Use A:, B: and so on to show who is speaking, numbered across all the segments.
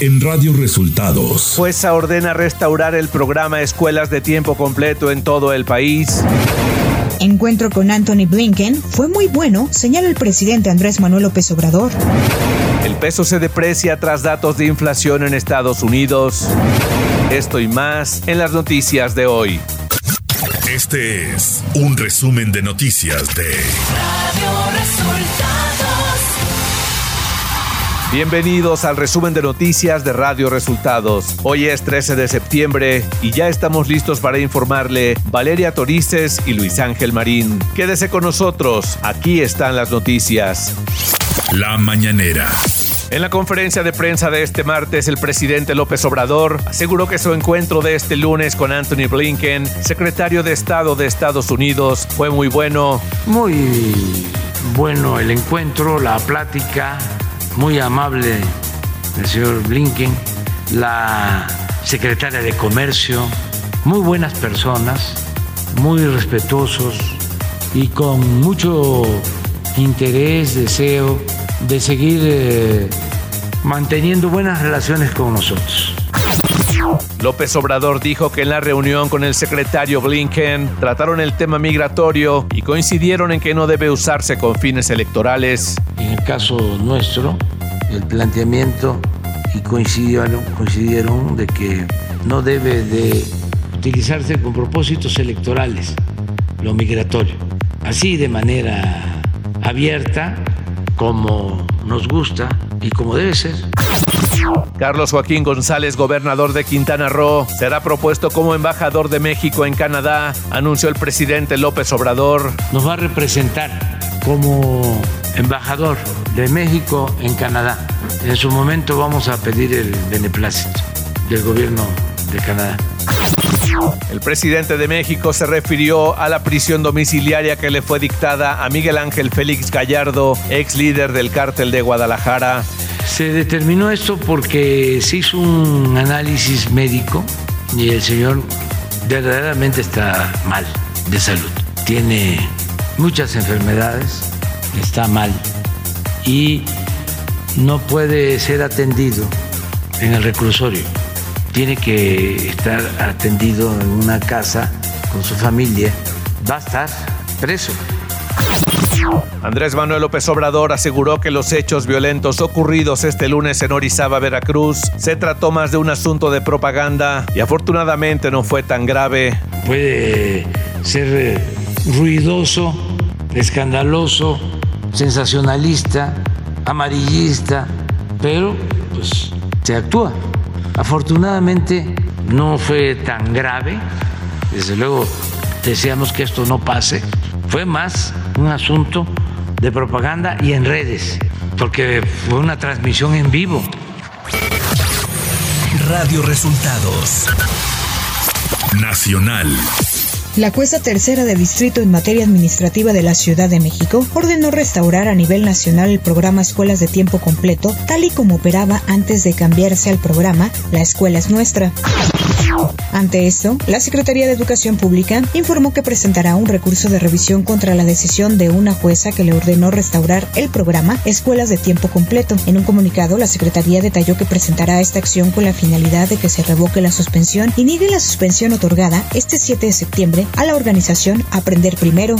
A: en Radio Resultados.
B: Fuesa ordena restaurar el programa Escuelas de Tiempo Completo en todo el país.
C: Encuentro con Anthony Blinken fue muy bueno, señala el presidente Andrés Manuel López Obrador.
B: El peso se deprecia tras datos de inflación en Estados Unidos. Esto y más en las noticias de hoy.
A: Este es un resumen de noticias de Radio Resultados.
B: Bienvenidos al resumen de noticias de Radio Resultados. Hoy es 13 de septiembre y ya estamos listos para informarle Valeria Torices y Luis Ángel Marín. Quédese con nosotros, aquí están las noticias.
A: La mañanera.
B: En la conferencia de prensa de este martes, el presidente López Obrador aseguró que su encuentro de este lunes con Anthony Blinken, secretario de Estado de Estados Unidos, fue muy bueno.
D: Muy bueno el encuentro, la plática, muy amable el señor Blinken, la secretaria de Comercio, muy buenas personas, muy respetuosos y con mucho interés, deseo de seguir eh, manteniendo buenas relaciones con nosotros.
B: López Obrador dijo que en la reunión con el secretario Blinken trataron el tema migratorio y coincidieron en que no debe usarse con fines electorales.
D: En el caso nuestro, el planteamiento y coincidieron, coincidieron de que no debe de utilizarse con propósitos electorales lo migratorio. Así de manera abierta como nos gusta y como debe ser.
B: Carlos Joaquín González, gobernador de Quintana Roo, será propuesto como embajador de México en Canadá, anunció el presidente López Obrador.
D: Nos va a representar como embajador de México en Canadá. En su momento vamos a pedir el beneplácito del gobierno de Canadá.
B: El presidente de México se refirió a la prisión domiciliaria que le fue dictada a Miguel Ángel Félix Gallardo, ex líder del cártel de Guadalajara.
D: Se determinó esto porque se hizo un análisis médico y el señor verdaderamente está mal de salud. Tiene muchas enfermedades, está mal y no puede ser atendido en el reclusorio tiene que estar atendido en una casa con su familia, va a estar preso.
B: Andrés Manuel López Obrador aseguró que los hechos violentos ocurridos este lunes en Orizaba, Veracruz, se trató más de un asunto de propaganda y afortunadamente no fue tan grave.
D: Puede ser eh, ruidoso, escandaloso, sensacionalista, amarillista, pero pues se actúa. Afortunadamente no fue tan grave, desde luego deseamos que esto no pase, fue más un asunto de propaganda y en redes, porque fue una transmisión en vivo.
A: Radio Resultados Nacional.
C: La jueza tercera de distrito en materia administrativa de la Ciudad de México ordenó restaurar a nivel nacional el programa Escuelas de Tiempo Completo, tal y como operaba antes de cambiarse al programa La Escuela es Nuestra. Ante esto, la Secretaría de Educación Pública informó que presentará un recurso de revisión contra la decisión de una jueza que le ordenó restaurar el programa Escuelas de Tiempo Completo. En un comunicado, la Secretaría detalló que presentará esta acción con la finalidad de que se revoque la suspensión y niegue la suspensión otorgada este 7 de septiembre a la organización Aprender Primero.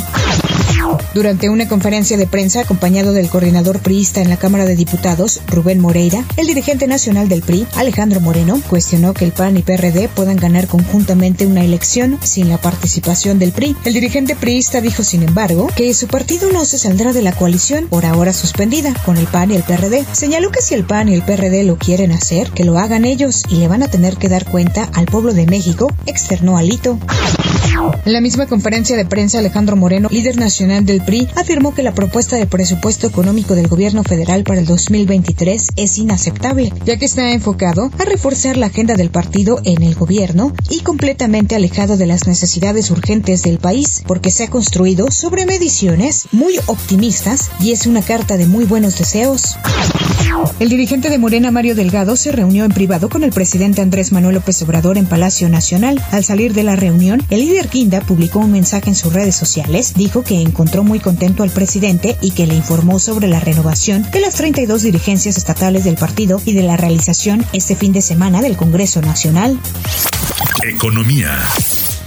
C: Durante una conferencia de prensa acompañado del coordinador priista en la Cámara de Diputados, Rubén Moreira, el dirigente nacional del PRI, Alejandro Moreno, cuestionó que el PAN y PRD puedan ganar conjuntamente una elección sin la participación del PRI. El dirigente priista dijo, sin embargo, que su partido no se saldrá de la coalición, por ahora suspendida, con el PAN y el PRD. Señaló que si el PAN y el PRD lo quieren hacer, que lo hagan ellos y le van a tener que dar cuenta al pueblo de México, externó Alito. En la misma conferencia de prensa, Alejandro Moreno, líder nacional del PRI, afirmó que la propuesta de presupuesto económico del gobierno federal para el 2023 es inaceptable, ya que está enfocado a reforzar la agenda del partido en el gobierno y completamente alejado de las necesidades urgentes del país, porque se ha construido sobre mediciones muy optimistas y es una carta de muy buenos deseos. El dirigente de Morena, Mario Delgado, se reunió en privado con el presidente Andrés Manuel López Obrador en Palacio Nacional. Al salir de la reunión, el líder Quinda publicó un mensaje en sus redes sociales. Dijo que encontró muy contento al presidente y que le informó sobre la renovación de las 32 dirigencias estatales del partido y de la realización este fin de semana del Congreso Nacional.
A: Economía.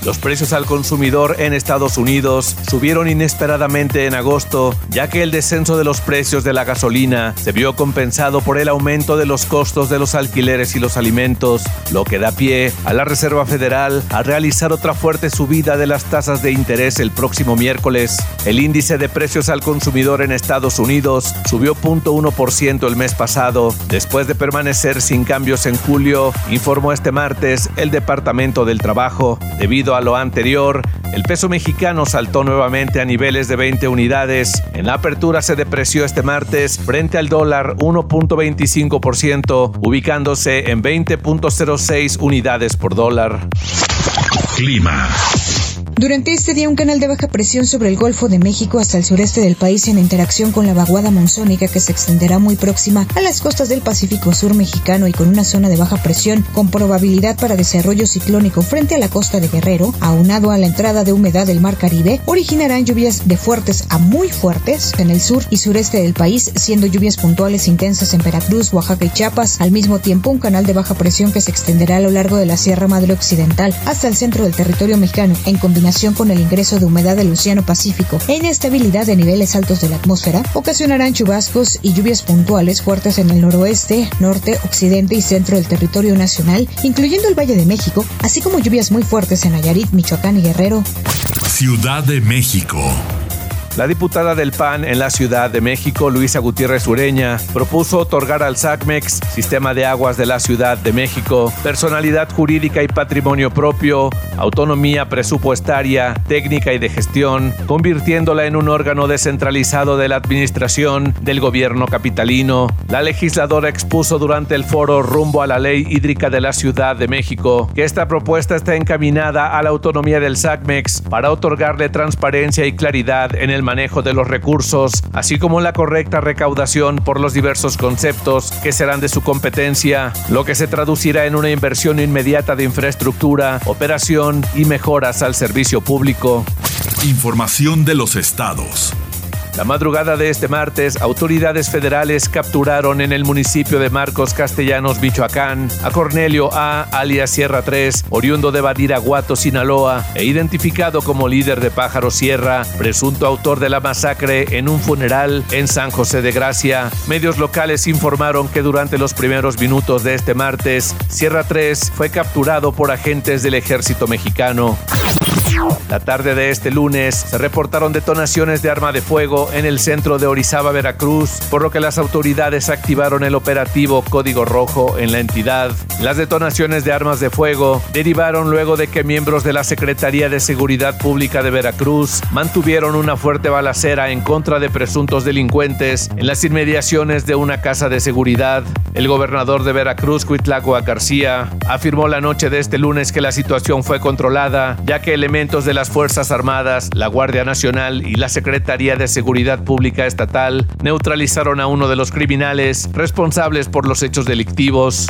B: Los precios al consumidor en Estados Unidos subieron inesperadamente en agosto, ya que el descenso de los precios de la gasolina se vio compensado por el aumento de los costos de los alquileres y los alimentos, lo que da pie a la Reserva Federal a realizar otra fuerte subida de las tasas de interés el próximo miércoles. El índice de precios al consumidor en Estados Unidos subió 0.1% el mes pasado, después de permanecer sin cambios en julio, informó este martes el Departamento del Trabajo, debido a lo anterior, el peso mexicano saltó nuevamente a niveles de 20 unidades. En la apertura se depreció este martes frente al dólar 1.25%, ubicándose en 20.06 unidades por dólar.
A: Clima.
C: Durante este día, un canal de baja presión sobre el Golfo de México hasta el sureste del país en interacción con la vaguada monzónica que se extenderá muy próxima a las costas del Pacífico Sur mexicano y con una zona de baja presión con probabilidad para desarrollo ciclónico frente a la costa de Guerrero, aunado a la entrada de humedad del Mar Caribe, originarán lluvias de fuertes a muy fuertes en el sur y sureste del país, siendo lluvias puntuales intensas en Veracruz, Oaxaca y Chiapas. Al mismo tiempo, un canal de baja presión que se extenderá a lo largo de la Sierra Madre Occidental hasta el centro del territorio mexicano en combinación con el ingreso de humedad del Océano Pacífico e inestabilidad de niveles altos de la atmósfera, ocasionarán chubascos y lluvias puntuales fuertes en el noroeste, norte, occidente y centro del territorio nacional, incluyendo el Valle de México, así como lluvias muy fuertes en Nayarit, Michoacán y Guerrero.
A: Ciudad de México.
B: La diputada del PAN en la Ciudad de México, Luisa Gutiérrez Ureña, propuso otorgar al SACMEX, Sistema de Aguas de la Ciudad de México, personalidad jurídica y patrimonio propio, autonomía presupuestaria, técnica y de gestión, convirtiéndola en un órgano descentralizado de la administración del gobierno capitalino. La legisladora expuso durante el foro rumbo a la ley hídrica de la Ciudad de México que esta propuesta está encaminada a la autonomía del SACMEX para otorgarle transparencia y claridad en el manejo de los recursos, así como la correcta recaudación por los diversos conceptos que serán de su competencia, lo que se traducirá en una inversión inmediata de infraestructura, operación y mejoras al servicio público.
A: Información de los estados.
B: La madrugada de este martes, autoridades federales capturaron en el municipio de Marcos Castellanos, Michoacán, a Cornelio A. alias Sierra 3, oriundo de Badiraguato, Sinaloa, e identificado como líder de Pájaro Sierra, presunto autor de la masacre en un funeral en San José de Gracia. Medios locales informaron que durante los primeros minutos de este martes, Sierra 3 fue capturado por agentes del ejército mexicano. La tarde de este lunes se reportaron detonaciones de arma de fuego en el centro de Orizaba, Veracruz, por lo que las autoridades activaron el operativo Código Rojo en la entidad. Las detonaciones de armas de fuego derivaron luego de que miembros de la Secretaría de Seguridad Pública de Veracruz mantuvieron una fuerte balacera en contra de presuntos delincuentes en las inmediaciones de una casa de seguridad. El gobernador de Veracruz, Cuitlagua García, afirmó la noche de este lunes que la situación fue controlada, ya que elementos de las Fuerzas Armadas, la Guardia Nacional y la Secretaría de Seguridad Pública Estatal neutralizaron a uno de los criminales responsables por los hechos delictivos.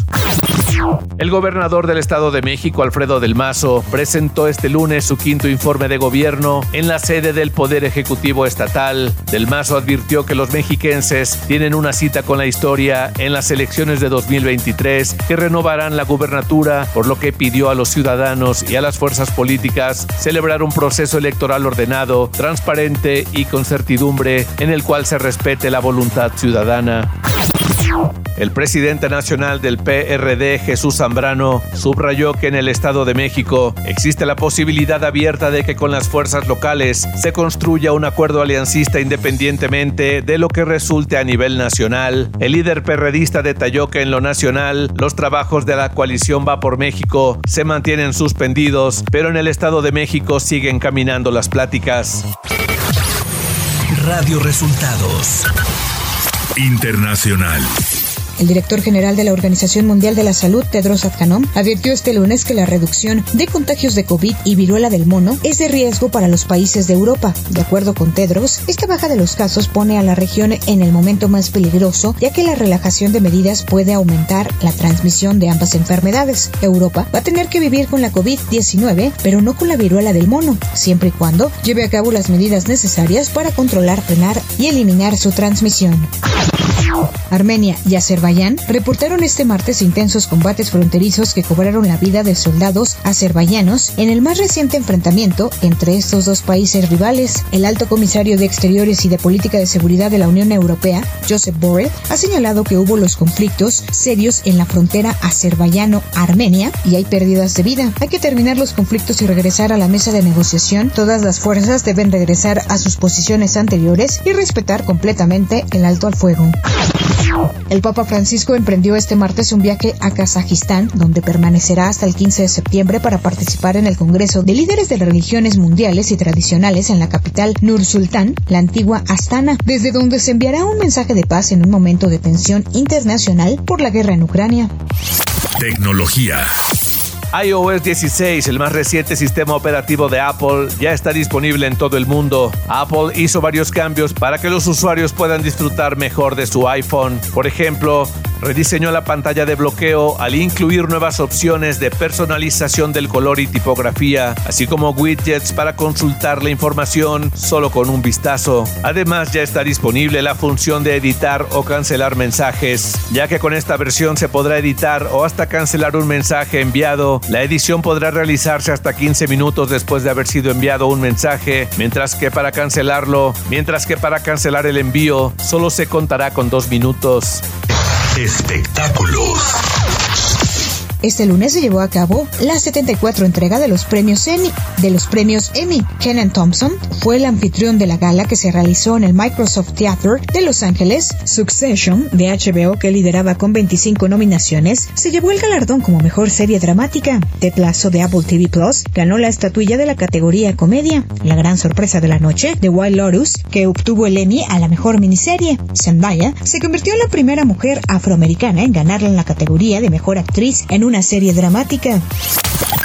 B: El gobernador del Estado de México, Alfredo del Mazo, presentó este lunes su quinto informe de gobierno en la sede del Poder Ejecutivo Estatal. Del Mazo advirtió que los mexiquenses tienen una cita con la historia en las elecciones de 2023 que renovarán la gubernatura, por lo que pidió a los ciudadanos y a las fuerzas políticas celebrar un proceso electoral ordenado, transparente y con certidumbre en el cual se respete la voluntad ciudadana. El presidente nacional del PRD, Jesús Zambrano, subrayó que en el Estado de México existe la posibilidad abierta de que con las fuerzas locales se construya un acuerdo aliancista independientemente de lo que resulte a nivel nacional. El líder perredista detalló que en lo nacional los trabajos de la coalición Va por México se mantienen suspendidos, pero en el Estado de México siguen caminando las pláticas.
A: Radio Resultados. Internacional.
C: El director general de la Organización Mundial de la Salud, Tedros Adhanom, advirtió este lunes que la reducción de contagios de COVID y viruela del mono es de riesgo para los países de Europa. De acuerdo con Tedros, esta baja de los casos pone a la región en el momento más peligroso, ya que la relajación de medidas puede aumentar la transmisión de ambas enfermedades. Europa va a tener que vivir con la COVID-19, pero no con la viruela del mono, siempre y cuando lleve a cabo las medidas necesarias para controlar, frenar y eliminar su transmisión. Armenia y Azerbaiyán reportaron este martes intensos combates fronterizos que cobraron la vida de soldados azerbaiyanos en el más reciente enfrentamiento entre estos dos países rivales. El alto comisario de Exteriores y de Política de Seguridad de la Unión Europea, Joseph Borrell, ha señalado que hubo los conflictos serios en la frontera azerbaiyano-armenia y hay pérdidas de vida. Hay que terminar los conflictos y regresar a la mesa de negociación. Todas las fuerzas deben regresar a sus posiciones anteriores y respetar completamente el alto al fuego. El Papa Francisco emprendió este martes un viaje a Kazajistán, donde permanecerá hasta el 15 de septiembre para participar en el Congreso de Líderes de Religiones Mundiales y Tradicionales en la capital Nur Sultán, la antigua Astana, desde donde se enviará un mensaje de paz en un momento de tensión internacional por la guerra en Ucrania.
A: Tecnología
B: iOS 16, el más reciente sistema operativo de Apple, ya está disponible en todo el mundo. Apple hizo varios cambios para que los usuarios puedan disfrutar mejor de su iPhone. Por ejemplo, rediseñó la pantalla de bloqueo al incluir nuevas opciones de personalización del color y tipografía, así como widgets para consultar la información solo con un vistazo. Además, ya está disponible la función de editar o cancelar mensajes, ya que con esta versión se podrá editar o hasta cancelar un mensaje enviado la edición podrá realizarse hasta 15 minutos después de haber sido enviado un mensaje, mientras que para cancelarlo, mientras que para cancelar el envío solo se contará con dos minutos.
A: Espectáculos.
C: Este lunes se llevó a cabo la 74 entrega de los premios Emmy. De los premios Emmy, Kenan Thompson fue el anfitrión de la gala que se realizó en el Microsoft Theater de Los Ángeles. Succession, de HBO, que lideraba con 25 nominaciones, se llevó el galardón como mejor serie dramática. Ted Lasso de Apple TV Plus ganó la estatuilla de la categoría comedia. La gran sorpresa de la noche, The Wild Lotus, que obtuvo el Emmy a la mejor miniserie. Zendaya se convirtió en la primera mujer afroamericana en ganarla en la categoría de mejor actriz en un una serie dramática.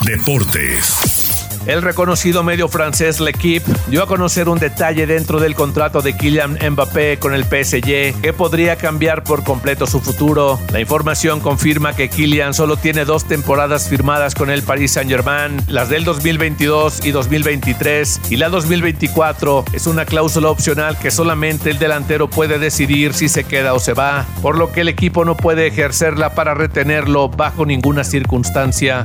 A: Deportes.
B: El reconocido medio francés L'Equipe dio a conocer un detalle dentro del contrato de Kylian Mbappé con el PSG que podría cambiar por completo su futuro. La información confirma que Kylian solo tiene dos temporadas firmadas con el Paris Saint-Germain, las del 2022 y 2023, y la 2024 es una cláusula opcional que solamente el delantero puede decidir si se queda o se va, por lo que el equipo no puede ejercerla para retenerlo bajo ninguna circunstancia.